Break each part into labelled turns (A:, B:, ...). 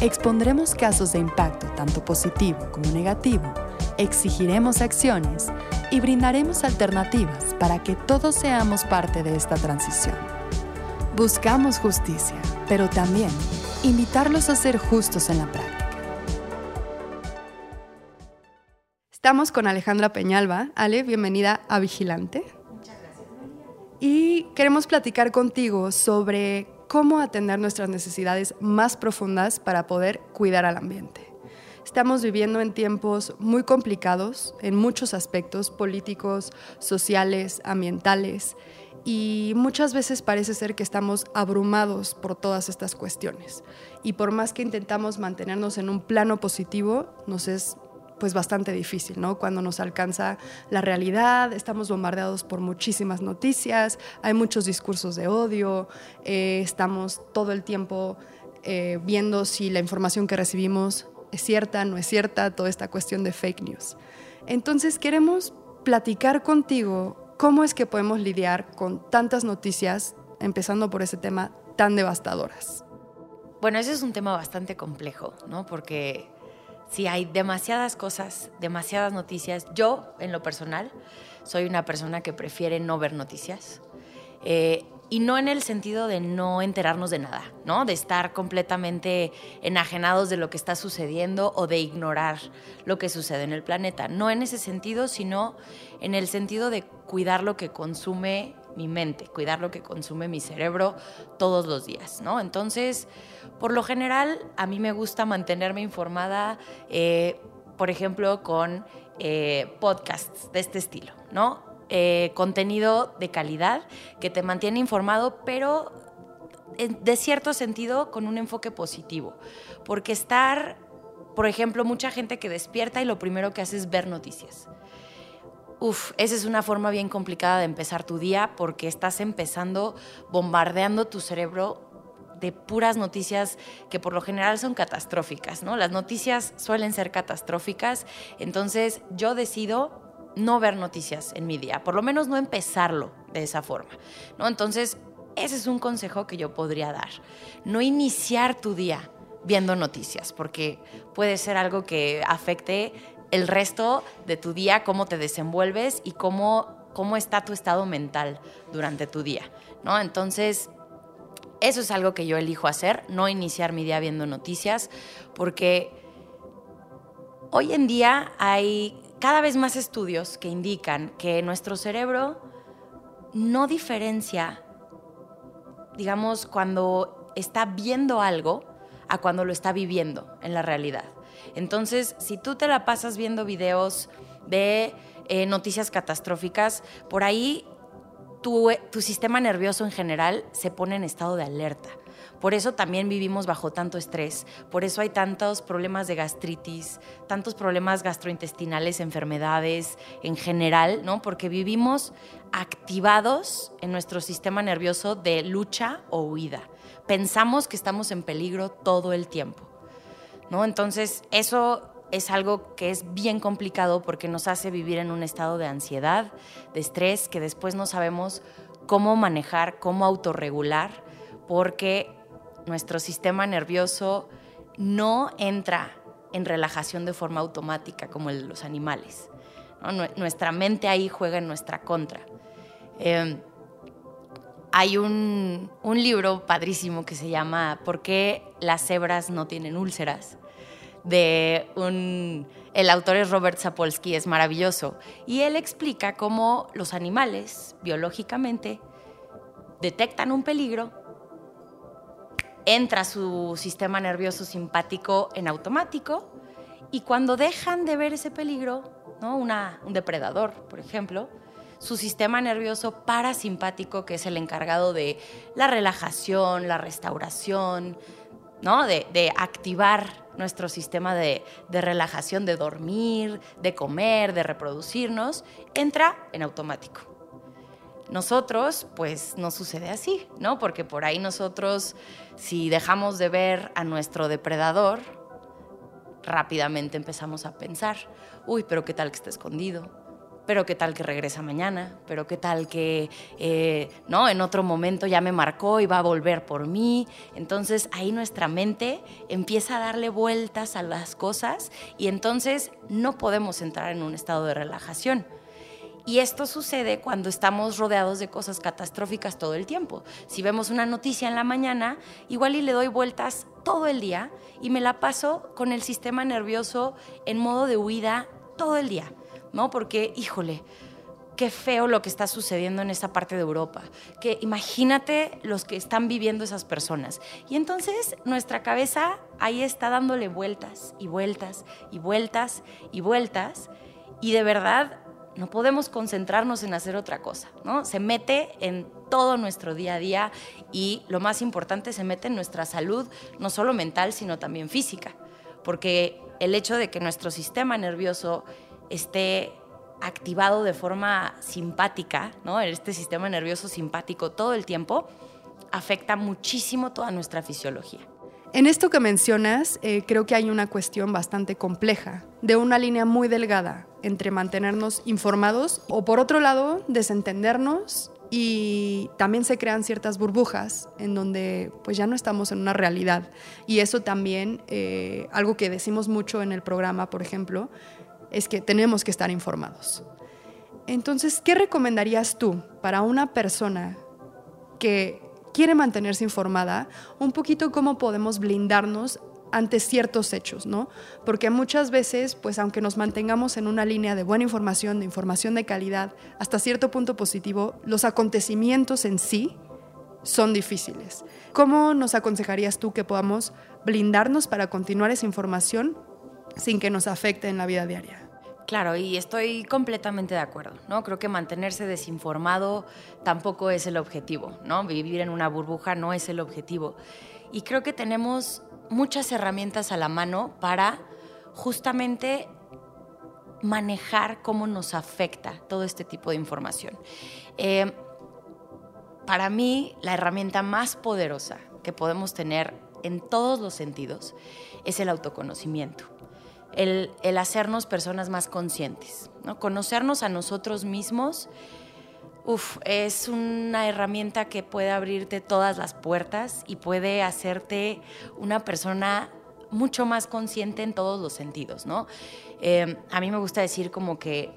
A: Expondremos casos de impacto tanto positivo como negativo, exigiremos acciones y brindaremos alternativas para que todos seamos parte de esta transición. Buscamos justicia, pero también invitarlos a ser justos en la práctica.
B: Estamos con Alejandra Peñalba. Ale, bienvenida a Vigilante.
C: Muchas gracias,
B: Y queremos platicar contigo sobre cómo atender nuestras necesidades más profundas para poder cuidar al ambiente. Estamos viviendo en tiempos muy complicados en muchos aspectos políticos, sociales, ambientales y muchas veces parece ser que estamos abrumados por todas estas cuestiones. Y por más que intentamos mantenernos en un plano positivo, nos es pues bastante difícil, ¿no? Cuando nos alcanza la realidad, estamos bombardeados por muchísimas noticias, hay muchos discursos de odio, eh, estamos todo el tiempo eh, viendo si la información que recibimos es cierta, no es cierta, toda esta cuestión de fake news. Entonces queremos platicar contigo cómo es que podemos lidiar con tantas noticias, empezando por ese tema tan devastadoras.
C: Bueno, ese es un tema bastante complejo, ¿no? Porque si hay demasiadas cosas, demasiadas noticias. Yo, en lo personal, soy una persona que prefiere no ver noticias. Eh, y no en el sentido de no enterarnos de nada, ¿no? De estar completamente enajenados de lo que está sucediendo o de ignorar lo que sucede en el planeta. No en ese sentido, sino en el sentido de cuidar lo que consume mi mente, cuidar lo que consume mi cerebro todos los días, ¿no? Entonces, por lo general, a mí me gusta mantenerme informada, eh, por ejemplo, con eh, podcasts de este estilo, ¿no? Eh, contenido de calidad que te mantiene informado, pero de cierto sentido con un enfoque positivo. Porque estar, por ejemplo, mucha gente que despierta y lo primero que hace es ver noticias. Uf, esa es una forma bien complicada de empezar tu día porque estás empezando bombardeando tu cerebro de puras noticias que por lo general son catastróficas, ¿no? Las noticias suelen ser catastróficas, entonces yo decido no ver noticias en mi día, por lo menos no empezarlo de esa forma, ¿no? Entonces, ese es un consejo que yo podría dar. No iniciar tu día viendo noticias, porque puede ser algo que afecte el resto de tu día, cómo te desenvuelves y cómo, cómo está tu estado mental durante tu día, ¿no? Entonces, eso es algo que yo elijo hacer, no iniciar mi día viendo noticias, porque hoy en día hay cada vez más estudios que indican que nuestro cerebro no diferencia, digamos, cuando está viendo algo a cuando lo está viviendo en la realidad. Entonces, si tú te la pasas viendo videos de eh, noticias catastróficas, por ahí tu, tu sistema nervioso en general se pone en estado de alerta. Por eso también vivimos bajo tanto estrés, por eso hay tantos problemas de gastritis, tantos problemas gastrointestinales, enfermedades en general, ¿no? Porque vivimos activados en nuestro sistema nervioso de lucha o huida. Pensamos que estamos en peligro todo el tiempo, ¿no? Entonces, eso es algo que es bien complicado porque nos hace vivir en un estado de ansiedad, de estrés, que después no sabemos cómo manejar, cómo autorregular, porque nuestro sistema nervioso no entra en relajación de forma automática como el de los animales. Nuestra mente ahí juega en nuestra contra. Em, hay un, un, libro padrísimo que se llama ¿Por qué las cebras no tienen úlceras? El autor es Robert Sapolsky, es maravilloso. Y él explica cómo los animales, biológicamente, detectan un peligro, entra su sistema nervioso simpático en automático y cuando dejan de ver ese peligro, un depredador, por ejemplo, su sistema nervioso parasimpático, que es el encargado de la relajación, la restauración, ¿no? De, activar nuestro sistema de, de, relajación, de dormir, de comer, de reproducirnos, entra en automático. Nosotros, pues no sucede así, ¿no? Porque por ahí nosotros, si dejamos de ver a nuestro depredador, rápidamente empezamos a pensar, uy, pero qué tal que está escondido, pero qué tal que regresa mañana, pero qué tal que, eh, ¿no? En otro momento ya me marcó y va a volver por mí. Entonces ahí nuestra mente empieza a darle vueltas a las cosas y entonces no podemos entrar en un estado de relajación. Y esto sucede cuando estamos rodeados de cosas catastróficas todo el tiempo. Si vemos una noticia en la mañana, igual y le doy vueltas todo el día y me la paso con el sistema nervioso en modo de huida todo el día. ¿No? Porque, híjole, qué feo lo que está sucediendo en esa parte de Europa. Que imagínate los que están viviendo esas personas. Y entonces nuestra cabeza ahí está dándole vueltas y vueltas y vueltas y vueltas. Y de verdad no podemos concentrarnos en hacer otra cosa, ¿no? Se mete en todo nuestro día a día y lo más importante, se mete en nuestra salud, no solo mental, sino también física. Porque el hecho de que nuestro sistema nervioso esté activado de forma simpática, ¿no? Este sistema nervioso simpático todo el tiempo afecta muchísimo toda nuestra fisiología.
B: En esto que mencionas, eh, creo que hay una cuestión bastante compleja, de una línea muy delgada entre mantenernos informados o por otro lado desentendernos y también se crean ciertas burbujas en donde pues ya no estamos en una realidad y eso también eh, algo que decimos mucho en el programa por ejemplo es que tenemos que estar informados. Entonces, ¿qué recomendarías tú para una persona que quiere mantenerse informada? Un poquito cómo podemos blindarnos ante ciertos hechos, ¿no? Porque muchas veces, pues aunque nos mantengamos en una línea de buena información, de información de calidad, hasta cierto punto positivo, los acontecimientos en sí son difíciles. ¿Cómo nos aconsejarías tú que podamos blindarnos para continuar esa información sin que nos afecte en la vida diaria.
C: Claro, y estoy completamente de acuerdo, ¿no? Creo que mantenerse desinformado tampoco es el objetivo, ¿no? Vivir en una burbuja no es el objetivo. Y creo que tenemos muchas herramientas a la mano para justamente manejar cómo nos afecta todo este tipo de información. Eh, para mí, la herramienta más poderosa que podemos tener en todos los sentidos es el autoconocimiento el, hacernos personas más conscientes. ¿no? Conocernos a nosotros mismos es una herramienta que puede abrirte todas las puertas y puede hacerte una persona mucho más consciente en todos los sentidos. ¿no? Eh, a mí me gusta decir como que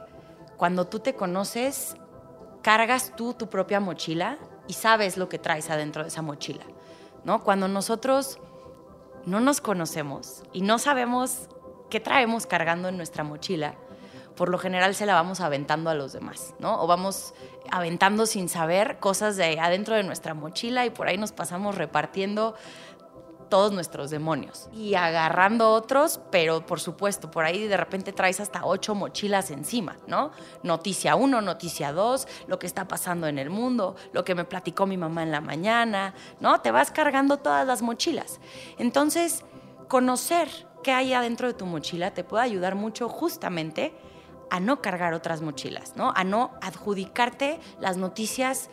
C: cuando tú te conoces, cargas tú tu propia mochila y sabes lo que traes adentro de esa mochila. ¿no? Cuando nosotros no nos conocemos y no sabemos qué traemos cargando en nuestra mochila, por lo general se la vamos aventando a los demás, ¿no? O vamos aventando sin saber cosas de adentro de nuestra mochila y por ahí nos pasamos repartiendo todos nuestros demonios y agarrando otros, pero por supuesto, por ahí de repente traes hasta ocho mochilas encima, ¿no? Noticia uno, noticia dos, lo que está pasando en el mundo, lo que me platicó mi mamá en la mañana, ¿no? Te vas cargando todas las mochilas. Entonces, conocer que hay adentro de tu mochila te puede ayudar mucho justamente a no cargar otras mochilas, ¿no? A no adjudicarte las noticias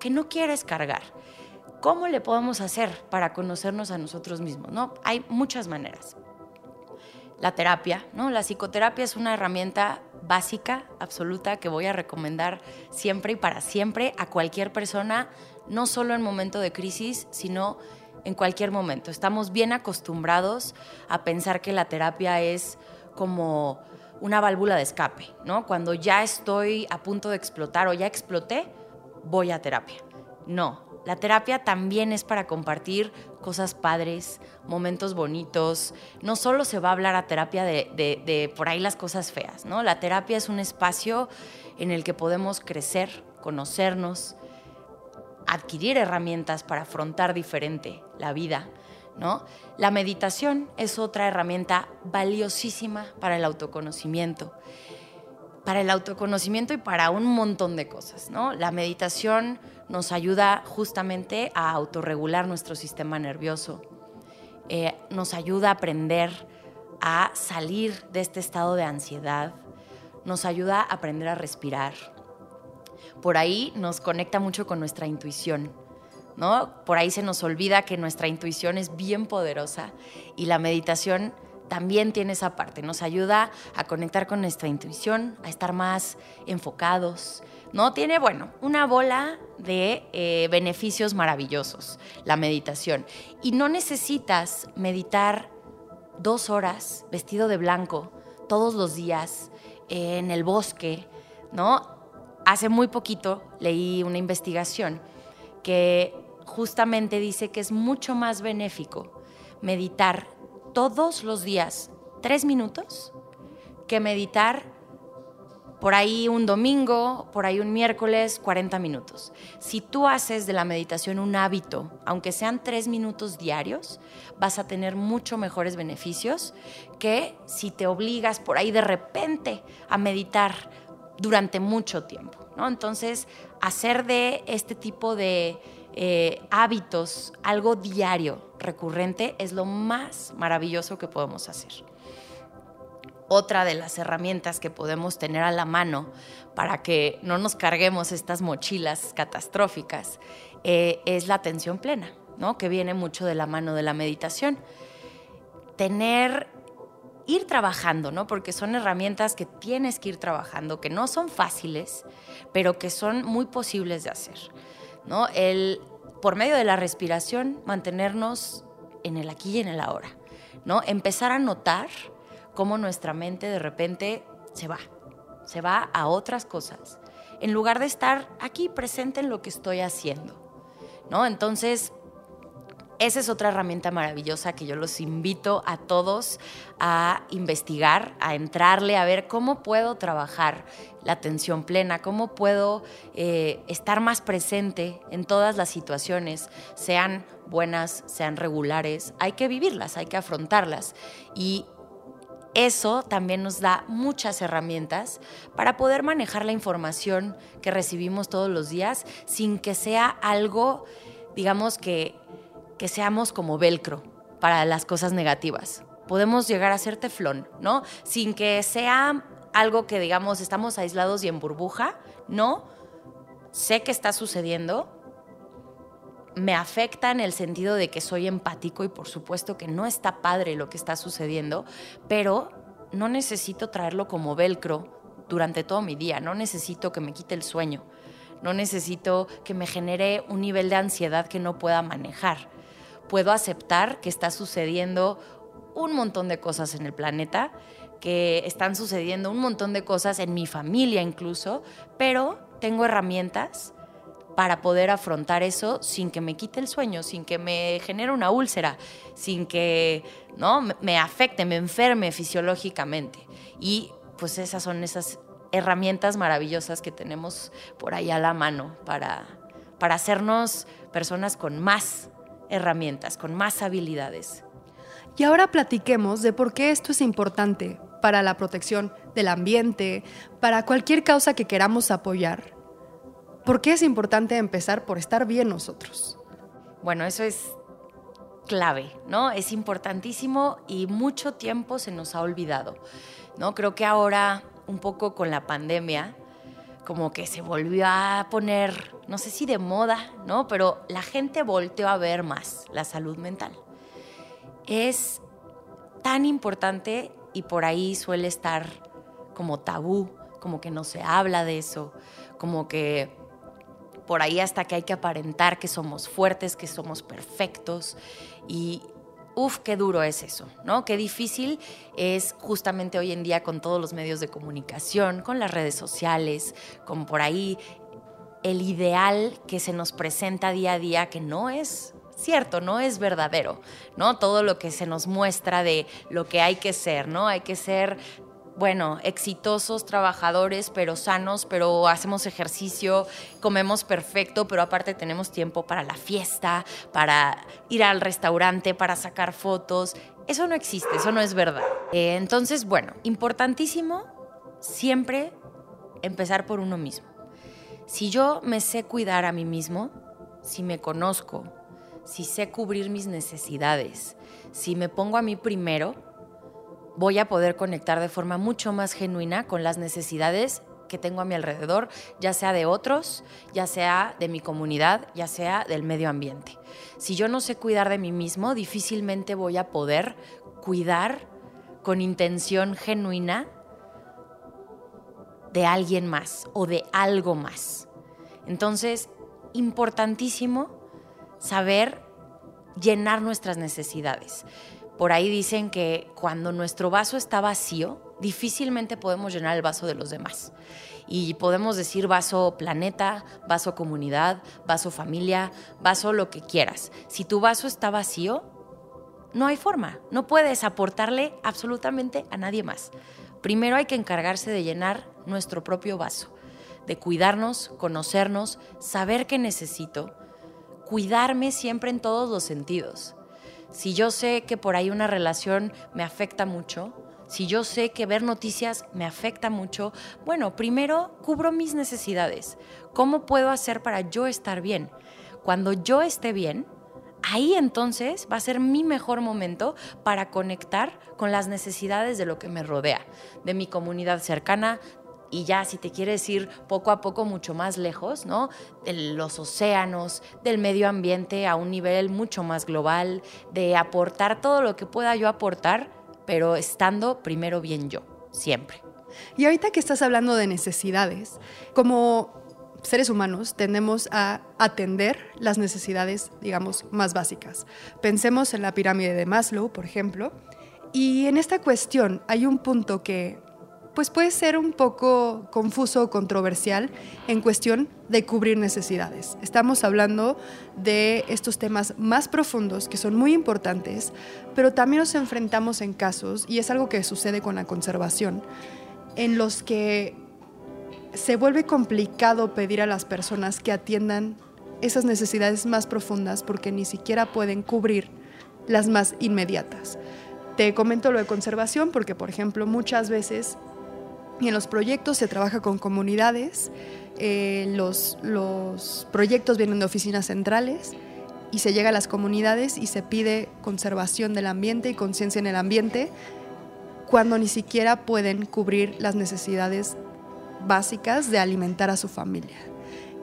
C: que no quieres cargar. ¿Cómo le podemos hacer para conocernos a nosotros mismos? ¿no? Hay muchas maneras. La terapia, ¿no? La psicoterapia es una herramienta básica, absoluta, que voy a recomendar siempre y para siempre a cualquier persona, no solo en momento de crisis, sino en cualquier momento. Estamos bien acostumbrados a pensar que la terapia es como una válvula de escape, ¿no? Cuando ya estoy a punto de explotar o ya exploté, voy a terapia. No, la terapia también es para compartir cosas padres, momentos bonitos. No solo se va a hablar a terapia de, de, por ahí las cosas feas, ¿no? La terapia es un espacio en el que podemos crecer, conocernos, adquirir herramientas para afrontar diferente la vida, ¿no? La meditación es otra herramienta valiosísima para el autoconocimiento, para el autoconocimiento y para un montón de cosas, ¿no? La meditación nos ayuda justamente a autorregular nuestro sistema nervioso. eh, nos ayuda a aprender a salir de este estado de ansiedad, nos ayuda a aprender a respirar. Por ahí nos conecta mucho con nuestra intuición, ¿no? Por ahí se nos olvida que nuestra intuición es bien poderosa y la meditación también tiene esa parte, nos ayuda a conectar con nuestra intuición, a estar más enfocados, ¿no? Tiene, bueno, una bola de eh, beneficios maravillosos, la meditación. Y no necesitas meditar dos horas vestido de blanco todos los días en el bosque, ¿no? Hace muy poquito leí una investigación que justamente dice que es mucho más benéfico meditar todos los días tres minutos que meditar por ahí un domingo, por ahí un miércoles, 40 minutos. Si tú haces de la meditación un hábito, aunque sean tres minutos diarios, vas a tener mucho mejores beneficios que si te obligas por ahí de repente a meditar durante mucho tiempo. ¿no? Entonces, hacer de este tipo de eh, hábitos algo diario, recurrente, es lo más maravilloso que podemos hacer otra de las herramientas que podemos tener a la mano para que no nos carguemos estas mochilas catastróficas eh, es la atención plena, ¿no? que viene mucho de la mano de la meditación. Tener, ir trabajando, ¿no? porque son herramientas que tienes que ir trabajando, que no son fáciles, pero que son muy posibles de hacer. ¿no? El, por medio de la respiración, mantenernos en el aquí y en el ahora. ¿no? Empezar a notar cómo nuestra mente de repente se va, se va a otras cosas, en lugar de estar aquí presente en lo que estoy haciendo. ¿no? Entonces, esa es otra herramienta maravillosa que yo los invito a todos a investigar, a entrarle, a ver cómo puedo trabajar la atención plena, cómo puedo eh, estar más presente en todas las situaciones, sean buenas, sean regulares. Hay que vivirlas, hay que afrontarlas. Y eso también nos da muchas herramientas para poder manejar la información que recibimos todos los días sin que sea algo, digamos, que, que seamos como velcro para las cosas negativas. Podemos llegar a ser teflón, ¿no? Sin que sea algo que, digamos, estamos aislados y en burbuja, no. Sé que está sucediendo, me afecta en el sentido de que soy empático y por supuesto que no está padre lo que está sucediendo, pero no necesito traerlo como velcro durante todo mi día, no necesito que me quite el sueño, no necesito que me genere un nivel de ansiedad que no pueda manejar. Puedo aceptar que está sucediendo un montón de cosas en el planeta, que están sucediendo un montón de cosas en mi familia incluso, pero tengo herramientas para poder afrontar eso sin que me quite el sueño, sin que me genere una úlcera, sin que ¿no? me afecte, me enferme fisiológicamente. Y pues esas son esas herramientas maravillosas que tenemos por ahí a la mano para, para hacernos personas con más herramientas, con más habilidades.
B: Y ahora platiquemos de por qué esto es importante para la protección del ambiente, para cualquier causa que queramos apoyar ¿Por qué es importante empezar por estar bien nosotros?
C: Bueno, eso es clave, ¿no? Es importantísimo y mucho tiempo se nos ha olvidado, ¿no? Creo que ahora, un poco con la pandemia, como que se volvió a poner, no sé si de moda, ¿no? Pero la gente volteó a ver más la salud mental. Es tan importante y por ahí suele estar como tabú, como que no se habla de eso, como que por ahí hasta que hay que aparentar que somos fuertes, que somos perfectos y uf, qué duro es eso, ¿no? Qué difícil es justamente hoy en día con todos los medios de comunicación, con las redes sociales, con por ahí el ideal que se nos presenta día a día que no es cierto, no es verdadero, ¿no? Todo lo que se nos muestra de lo que hay que ser, ¿no? Hay que ser bueno, exitosos, trabajadores, pero sanos, pero hacemos ejercicio, comemos perfecto, pero aparte tenemos tiempo para la fiesta, para ir al restaurante, para sacar fotos. Eso no existe, eso no es verdad. Eh, entonces, bueno, importantísimo siempre empezar por uno mismo. Si yo me sé cuidar a mí mismo, si me conozco, si sé cubrir mis necesidades, si me pongo a mí primero, voy a poder conectar de forma mucho más genuina con las necesidades que tengo a mi alrededor, ya sea de otros, ya sea de mi comunidad, ya sea del medio ambiente. Si yo no sé cuidar de mí mismo, difícilmente voy a poder cuidar con intención genuina de alguien más o de algo más. Entonces, importantísimo saber llenar nuestras necesidades. Por ahí dicen que cuando nuestro vaso está vacío, difícilmente podemos llenar el vaso de los demás. Y podemos decir vaso planeta, vaso comunidad, vaso familia, vaso lo que quieras. Si tu vaso está vacío, no hay forma, no puedes aportarle absolutamente a nadie más. Primero hay que encargarse de llenar nuestro propio vaso, de cuidarnos, conocernos, saber qué necesito, cuidarme siempre en todos los sentidos. Si yo sé que por ahí una relación me afecta mucho, si yo sé que ver noticias me afecta mucho, bueno, primero cubro mis necesidades. ¿Cómo puedo hacer para yo estar bien? Cuando yo esté bien, ahí entonces va a ser mi mejor momento para conectar con las necesidades de lo que me rodea, de mi comunidad cercana, y ya si te quieres ir poco a poco mucho más lejos, ¿no? De los océanos, del medio ambiente a un nivel mucho más global, de aportar todo lo que pueda yo aportar pero estando primero bien yo, siempre.
B: Y ahorita que estás hablando de necesidades, como seres humanos tendemos a atender las necesidades, digamos, más básicas. Pensemos en la pirámide de Maslow, por ejemplo, y en esta cuestión hay un punto que pues puede ser un poco confuso o controversial en cuestión de cubrir necesidades. Estamos hablando de estos temas más profundos que son muy importantes, pero también nos enfrentamos en casos, y es algo que sucede con la conservación, en los que se vuelve complicado pedir a las personas que atiendan esas necesidades más profundas porque ni siquiera pueden cubrir las más inmediatas. Te comento lo de conservación porque, por ejemplo, muchas veces y en los proyectos se trabaja con comunidades, eh, los, los proyectos vienen de oficinas centrales y se llega a las comunidades y se pide conservación del ambiente y conciencia en el ambiente cuando ni siquiera pueden cubrir las necesidades básicas de alimentar a su familia.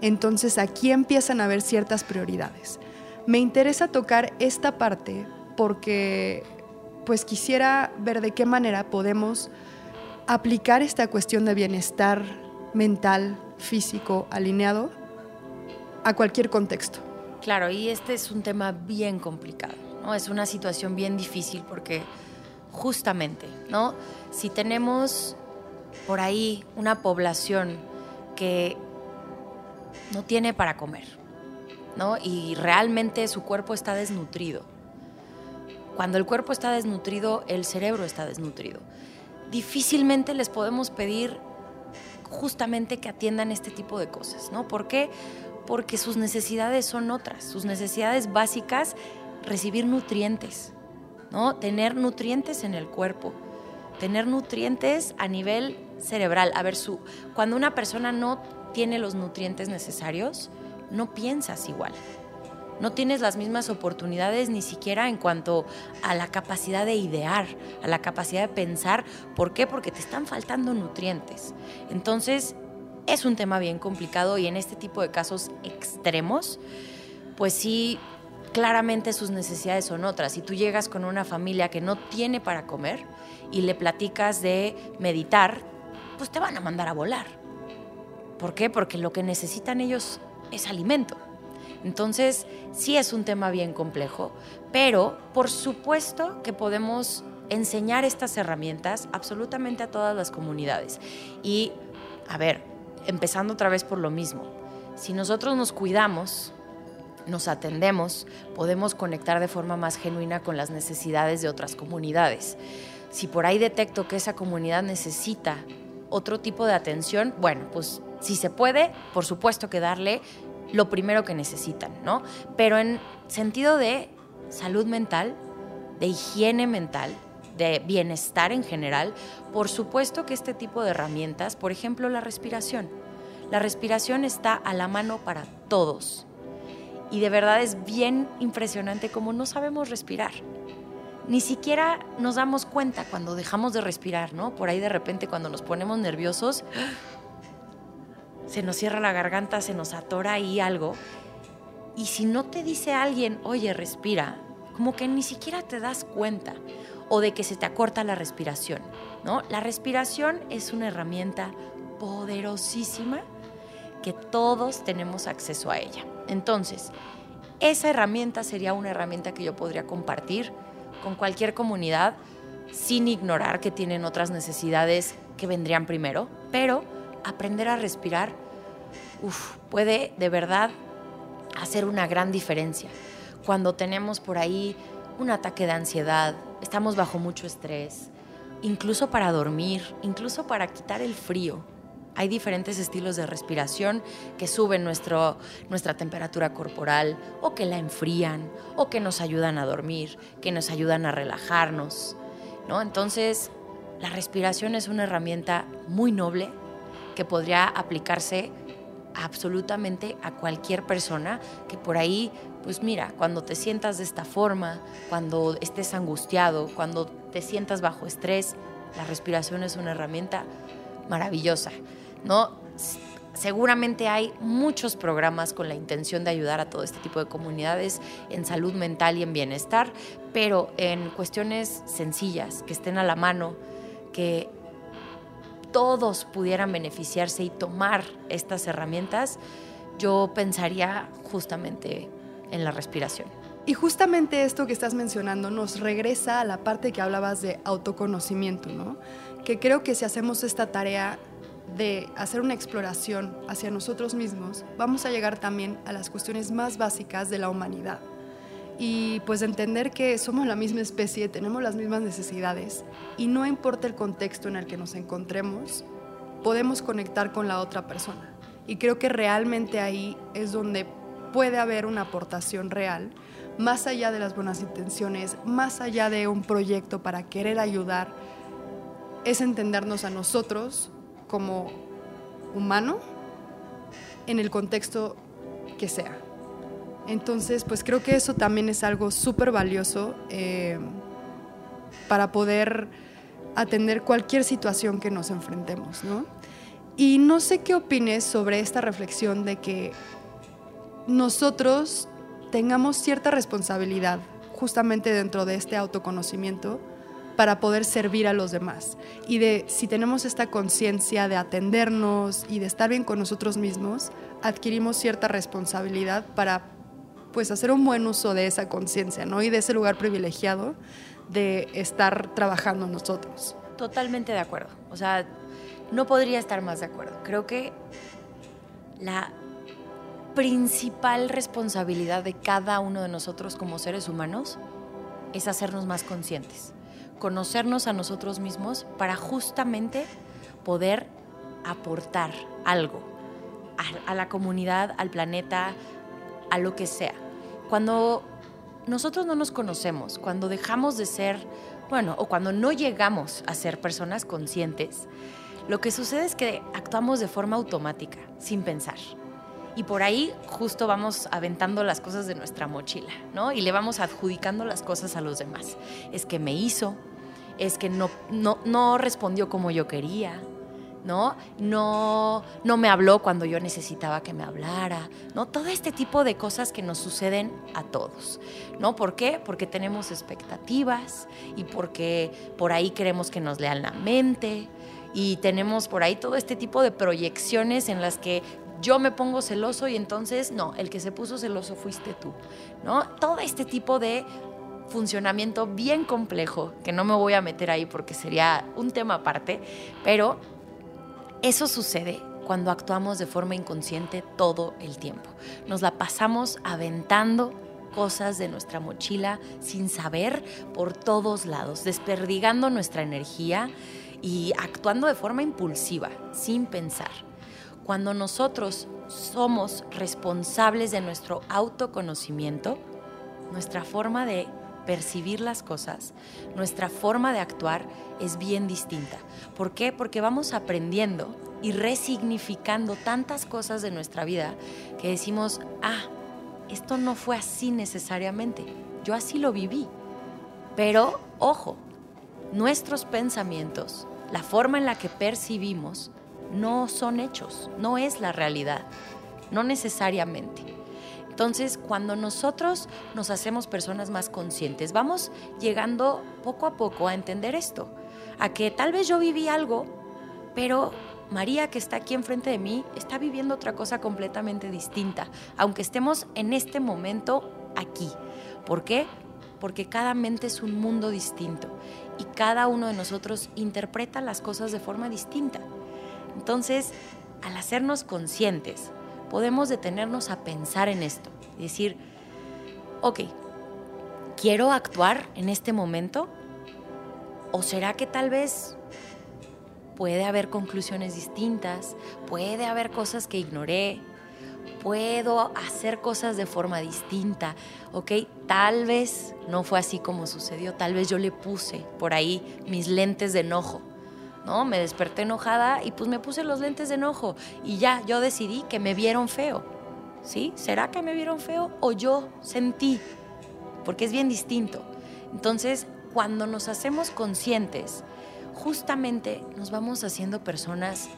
B: Entonces aquí empiezan a haber ciertas prioridades. Me interesa tocar esta parte porque pues quisiera ver de qué manera podemos aplicar esta cuestión de bienestar mental, físico, alineado a cualquier contexto.
C: Claro, y este es un tema bien complicado, ¿no? Es una situación bien difícil porque justamente, ¿no? Si tenemos por ahí una población que no tiene para comer, ¿no? Y realmente su cuerpo está desnutrido. Cuando el cuerpo está desnutrido, el cerebro está desnutrido difícilmente les podemos pedir justamente que atiendan este tipo de cosas, ¿no? ¿Por qué? Porque sus necesidades son otras, sus necesidades básicas, recibir nutrientes, ¿no? Tener nutrientes en el cuerpo, tener nutrientes a nivel cerebral. A ver, su, cuando una persona no tiene los nutrientes necesarios, no piensas igual no tienes las mismas oportunidades ni siquiera en cuanto a la capacidad de idear, a la capacidad de pensar. ¿Por qué? Porque te están faltando nutrientes. Entonces, es un tema bien complicado y en este tipo de casos extremos, pues sí, claramente sus necesidades son otras. Si tú llegas con una familia que no tiene para comer y le platicas de meditar, pues te van a mandar a volar. ¿Por qué? Porque lo que necesitan ellos es alimento. Entonces, sí es un tema bien complejo, pero por supuesto que podemos enseñar estas herramientas absolutamente a todas las comunidades. Y, a ver, empezando otra vez por lo mismo, si nosotros nos cuidamos, nos atendemos, podemos conectar de forma más genuina con las necesidades de otras comunidades. Si por ahí detecto que esa comunidad necesita otro tipo de atención, bueno, pues si se puede, por supuesto que darle lo primero que necesitan, ¿no? Pero en sentido de salud mental, de higiene mental, de bienestar en general, por supuesto que este tipo de herramientas, por ejemplo la respiración, la respiración está a la mano para todos. Y de verdad es bien impresionante cómo no sabemos respirar. Ni siquiera nos damos cuenta cuando dejamos de respirar, ¿no? Por ahí de repente cuando nos ponemos nerviosos, se nos cierra la garganta, se nos atora ahí algo. Y si no te dice alguien, oye, respira, como que ni siquiera te das cuenta o de que se te acorta la respiración, ¿no? La respiración es una herramienta poderosísima que todos tenemos acceso a ella. Entonces, esa herramienta sería una herramienta que yo podría compartir con cualquier comunidad sin ignorar que tienen otras necesidades que vendrían primero, pero aprender a respirar puede de verdad hacer una gran diferencia. Cuando tenemos por ahí un ataque de ansiedad, estamos bajo mucho estrés, incluso para dormir, incluso para quitar el frío. Hay diferentes estilos de respiración que suben nuestro, nuestra temperatura corporal o que la enfrían o que nos ayudan a dormir, que nos ayudan a relajarnos. ¿no? Entonces, la respiración es una herramienta muy noble que podría aplicarse absolutamente a cualquier persona que por ahí, pues mira, cuando te sientas de esta forma, cuando estés angustiado, cuando te sientas bajo estrés, la respiración es una herramienta maravillosa, ¿no? Seguramente hay muchos programas con la intención de ayudar a todo este tipo de comunidades en salud mental y en bienestar, pero en cuestiones sencillas, que estén a la mano, que todos pudieran beneficiarse y tomar estas herramientas, yo pensaría justamente en la respiración.
B: Y justamente esto que estás mencionando nos regresa a la parte que hablabas de autoconocimiento, ¿no? Que creo que si hacemos esta tarea de hacer una exploración hacia nosotros mismos, vamos a llegar también a las cuestiones más básicas de la humanidad y pues entender que somos la misma especie, tenemos las mismas necesidades y no importa el contexto en el que nos encontremos, podemos conectar con la otra persona. Y creo que realmente ahí es donde puede haber una aportación real, más allá de las buenas intenciones, más allá de un proyecto para querer ayudar, es entendernos a nosotros como humano en el contexto que sea. Entonces, pues creo que eso también es algo súper valioso eh, para poder atender cualquier situación que nos enfrentemos, ¿no? Y no sé qué opines sobre esta reflexión de que nosotros tengamos cierta responsabilidad justamente dentro de este autoconocimiento para poder servir a los demás. Y de si tenemos esta conciencia de atendernos y de estar bien con nosotros mismos, adquirimos cierta responsabilidad para pues hacer un buen uso de esa conciencia, ¿no? Y de ese lugar privilegiado de estar trabajando nosotros.
C: Totalmente de acuerdo. O sea, no podría estar más de acuerdo. Creo que la principal responsabilidad de cada uno de nosotros como seres humanos es hacernos más conscientes, conocernos a nosotros mismos para justamente poder aportar algo a, a la comunidad, al planeta, a lo que sea. Cuando nosotros no nos conocemos, cuando dejamos de ser, bueno, o cuando no llegamos a ser personas conscientes, lo que sucede es que actuamos de forma automática, sin pensar. Y por ahí justo vamos aventando las cosas de nuestra mochila, ¿no? Y le vamos adjudicando las cosas a los demás. Es que me hizo, es que no, no, no respondió como yo quería, ¿no? No, no me habló cuando yo necesitaba que me hablara, ¿no? Todo este tipo de cosas que nos suceden a todos, ¿no? ¿Por qué? Porque tenemos expectativas y porque por ahí queremos que nos lean la mente y tenemos por ahí todo este tipo de proyecciones en las que yo me pongo celoso y entonces, no, el que se puso celoso fuiste tú, ¿no? Todo este tipo de funcionamiento bien complejo, que no me voy a meter ahí porque sería un tema aparte, pero eso sucede cuando actuamos de forma inconsciente todo el tiempo. Nos la pasamos aventando cosas de nuestra mochila sin saber por todos lados, desperdigando nuestra energía y actuando de forma impulsiva, sin pensar. Cuando nosotros somos responsables de nuestro autoconocimiento, nuestra forma de percibir las cosas, nuestra forma de actuar es bien distinta. ¿Por qué? Porque vamos aprendiendo y resignificando tantas cosas de nuestra vida que decimos, ah, esto no fue así necesariamente, yo así lo viví. Pero, ojo, nuestros pensamientos, la forma en la que percibimos, no son hechos, no es la realidad, no necesariamente. Entonces, cuando nosotros nos hacemos personas más conscientes, vamos llegando poco a poco a entender esto, a que tal vez yo viví algo, pero María, que está aquí enfrente de mí, está viviendo otra cosa completamente distinta, aunque estemos en este momento aquí. ¿Por qué? Porque cada mente es un mundo distinto y cada uno de nosotros interpreta las cosas de forma distinta. Entonces, al hacernos conscientes, podemos detenernos a pensar en esto y decir, ok, ¿quiero actuar en este momento? ¿O será que tal vez puede haber conclusiones distintas, puede haber cosas que ignoré, puedo hacer cosas de forma distinta, ¿ok? Tal vez no fue así como sucedió, tal vez yo le puse por ahí mis lentes de enojo, ¿no? Me desperté enojada y pues me puse los lentes de enojo y ya, yo decidí que me vieron feo, ¿sí? ¿Será que me vieron feo o yo sentí? Porque es bien distinto. Entonces, cuando nos hacemos conscientes, justamente nos vamos haciendo personas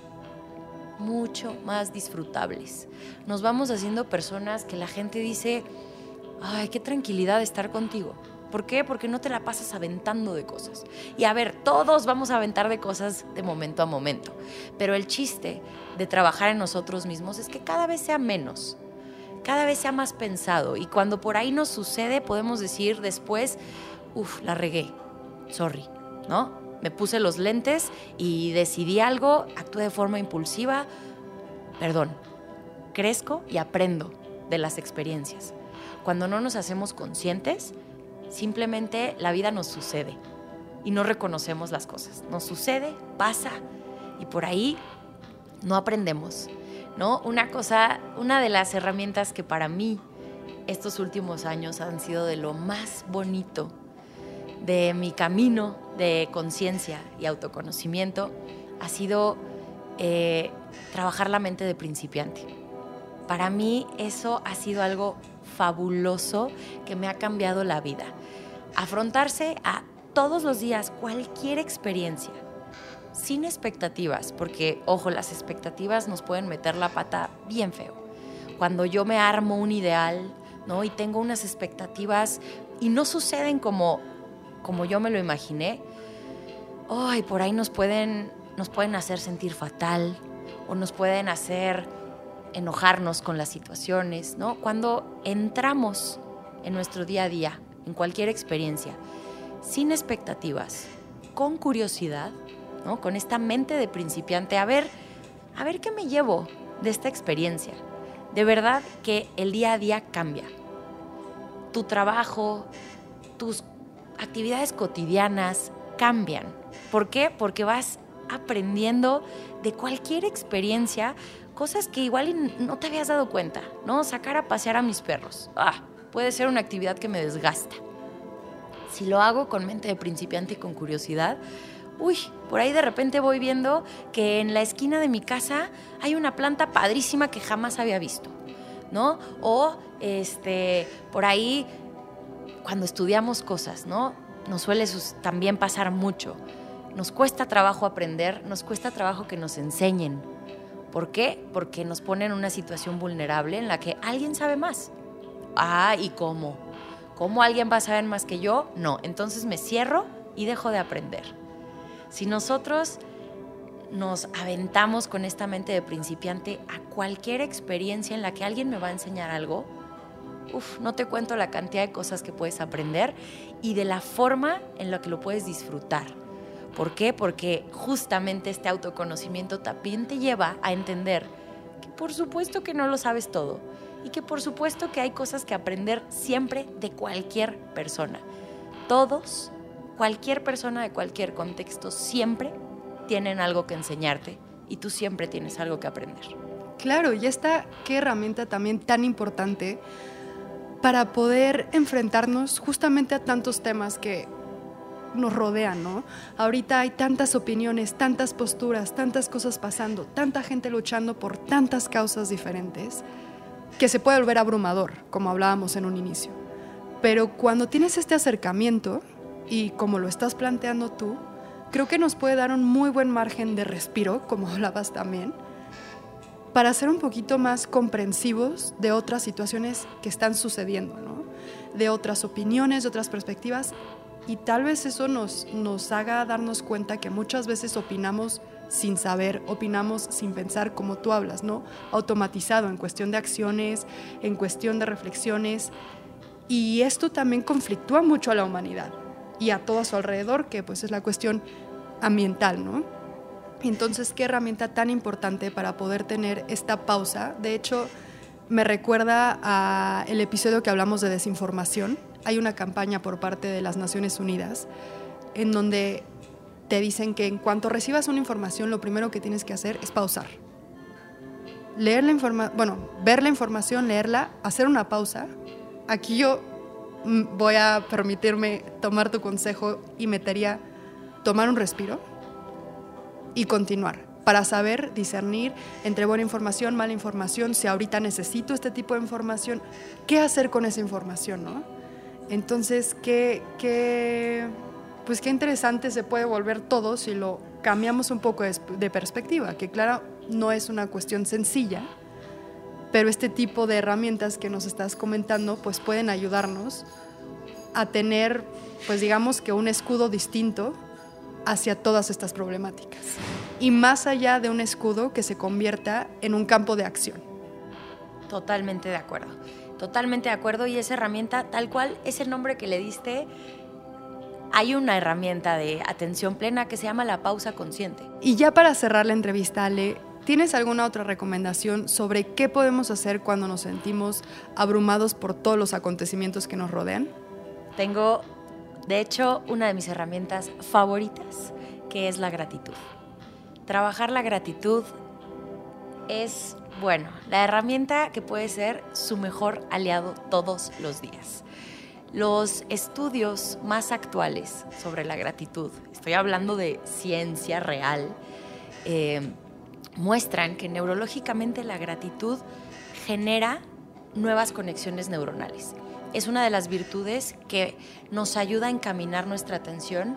C: mucho más disfrutables. Nos vamos haciendo personas que la gente dice, ay, qué tranquilidad estar contigo. ¿Por qué? Porque no te la pasas aventando de cosas. Y a ver, todos vamos a aventar de cosas de momento a momento. Pero el chiste de trabajar en nosotros mismos es que cada vez sea menos, cada vez sea más pensado. Y cuando por ahí nos sucede, podemos decir después, uff, la regué, sorry, ¿no? Me puse los lentes y decidí algo, actué de forma impulsiva, perdón, crezco y aprendo de las experiencias. Cuando no nos hacemos conscientes, Simplemente la vida nos sucede y no reconocemos las cosas. Nos sucede, pasa y por ahí no aprendemos. ¿no? Una cosa, una de las herramientas que para mí estos últimos años han sido de lo más bonito de mi camino de conciencia y autoconocimiento ha sido eh, trabajar la mente de principiante. Para mí eso ha sido algo fabuloso que me ha cambiado la vida afrontarse a todos los días cualquier experiencia, sin expectativas, porque, ojo, las expectativas nos pueden meter la pata bien feo. Cuando yo me armo un ideal, ¿no? Y tengo unas expectativas y no suceden como, como yo me lo imaginé, ay, por ahí nos pueden, nos pueden hacer sentir fatal o nos pueden hacer enojarnos con las situaciones, ¿no? Cuando entramos en nuestro día a día en cualquier experiencia, sin expectativas, con curiosidad, ¿no? con esta mente de principiante, a ver, a ver qué me llevo de esta experiencia. De verdad que el día a día cambia. Tu trabajo, tus actividades cotidianas cambian. ¿Por qué? Porque vas aprendiendo de cualquier experiencia cosas que igual no te habías dado cuenta, ¿no? Sacar a pasear a mis perros. Ah, puede ser una actividad que me desgasta. Si lo hago con mente de principiante y con curiosidad, uy, por ahí de repente voy viendo que en la esquina de mi casa hay una planta padrísima que jamás había visto, ¿no? O este, por ahí cuando estudiamos cosas, ¿no? Nos suele también pasar mucho. Nos cuesta trabajo aprender, nos cuesta trabajo que nos enseñen. ¿Por qué? Porque nos ponen en una situación vulnerable en la que alguien sabe más. Ah, ¿y cómo? ¿Cómo alguien va a saber más que yo? No, entonces me cierro y dejo de aprender. Si nosotros nos aventamos con esta mente de principiante a cualquier experiencia en la que alguien me va a enseñar algo, uf, no te cuento la cantidad de cosas que puedes aprender y de la forma en la que lo puedes disfrutar. ¿Por qué? Porque justamente este autoconocimiento también te lleva a entender que por supuesto que no lo sabes todo y que por supuesto que hay cosas que aprender siempre de cualquier persona. Todos, cualquier persona de cualquier contexto, siempre tienen algo que enseñarte y tú siempre tienes algo que aprender.
B: Claro, y esta qué herramienta también tan importante para poder enfrentarnos justamente a tantos temas que nos rodean, ¿no? Ahorita hay tantas opiniones, tantas posturas, tantas cosas pasando, tanta gente luchando por tantas causas diferentes que se puede volver abrumador, como hablábamos en un inicio. Pero cuando tienes este acercamiento, y como lo estás planteando tú, creo que nos puede dar un muy buen margen de respiro, como hablabas también, para ser un poquito más comprensivos de otras situaciones que están sucediendo, ¿no? de otras opiniones, de otras perspectivas, y tal vez eso nos, nos haga darnos cuenta que muchas veces opinamos sin saber, opinamos sin pensar como tú hablas, ¿no? Automatizado en cuestión de acciones, en cuestión de reflexiones. Y esto también conflictúa mucho a la humanidad y a todo a su alrededor, que pues es la cuestión ambiental, ¿no? Entonces, qué herramienta tan importante para poder tener esta pausa. De hecho, me recuerda a el episodio que hablamos de desinformación. Hay una campaña por parte de las Naciones Unidas en donde te dicen que en cuanto recibas una información, lo primero que tienes que hacer es pausar. Leer la información, bueno, ver la información, leerla, hacer una pausa. Aquí yo mm, voy a permitirme tomar tu consejo y metería tomar un respiro y continuar para saber discernir entre buena información, mala información, si ahorita necesito este tipo de información, qué hacer con esa información, ¿no? Entonces, qué, qué pues qué interesante se puede volver todo si lo cambiamos un poco de, perspectiva, que claro, no es una cuestión sencilla, pero este tipo de herramientas que nos estás comentando pues pueden ayudarnos a tener pues digamos que un escudo distinto hacia todas estas problemáticas y más allá de un escudo que se convierta en un campo de acción.
C: Totalmente de acuerdo, totalmente de acuerdo y esa herramienta tal cual es el nombre que le diste hay una herramienta de atención plena que se llama la pausa consciente.
B: Y ya para cerrar la entrevista, Ale, ¿tienes alguna otra recomendación sobre qué podemos hacer cuando nos sentimos abrumados por todos los acontecimientos que nos rodean?
C: Tengo, de hecho, una de mis herramientas favoritas, que es la gratitud. Trabajar la gratitud es, bueno, la herramienta que puede ser su mejor aliado todos los días los estudios más actuales sobre la gratitud, estoy hablando de ciencia real, eh, muestran que neurológicamente la gratitud genera nuevas conexiones neuronales. Es una de las virtudes que nos ayuda a encaminar nuestra atención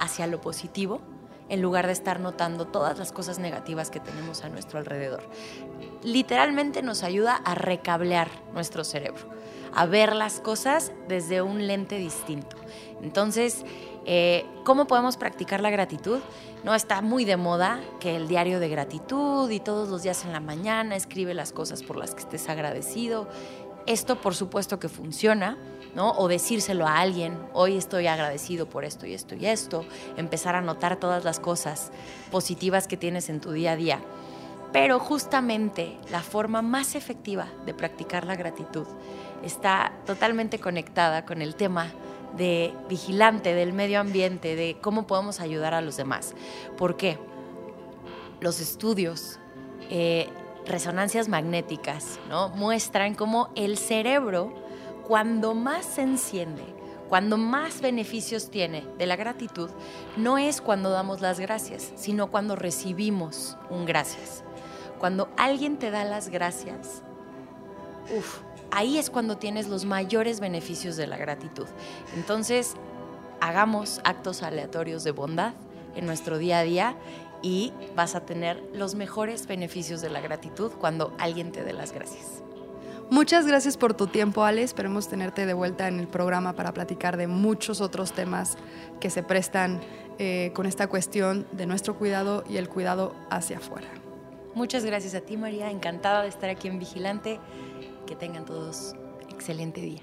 C: hacia lo positivo en lugar de estar notando todas las cosas negativas que tenemos a nuestro alrededor. Literalmente nos ayuda a recablear nuestro cerebro a ver las cosas desde un lente distinto. Entonces, eh, ¿cómo podemos practicar la gratitud? No está muy de moda que el diario de gratitud y todos los días en la mañana escribe las cosas por las que estés agradecido. Esto por supuesto que funciona, ¿no? O decírselo a alguien, hoy estoy agradecido por esto y esto y esto, empezar a notar todas las cosas positivas que tienes en tu día a día. Pero justamente la forma más efectiva de practicar la gratitud está totalmente conectada con el tema de vigilante del medio ambiente, de cómo podemos ayudar a los demás. ¿Por qué? Los estudios, eh, resonancias magnéticas, ¿no? muestran cómo el cerebro, cuando más se enciende, cuando más beneficios tiene de la gratitud, no es cuando damos las gracias, sino cuando recibimos un gracias. Cuando alguien te da las gracias, uff, ahí es cuando tienes los mayores beneficios de la gratitud. Entonces, hagamos actos aleatorios de bondad en nuestro día a día y vas a tener los mejores beneficios de la gratitud cuando alguien te dé las gracias.
B: Muchas gracias por tu tiempo, Ale. Esperemos tenerte de vuelta en el programa para platicar de muchos otros temas que se prestan eh, con esta cuestión de nuestro cuidado y el cuidado hacia afuera.
C: Muchas gracias a ti, María. Encantada de estar aquí en Vigilante. Que tengan todos excelente día.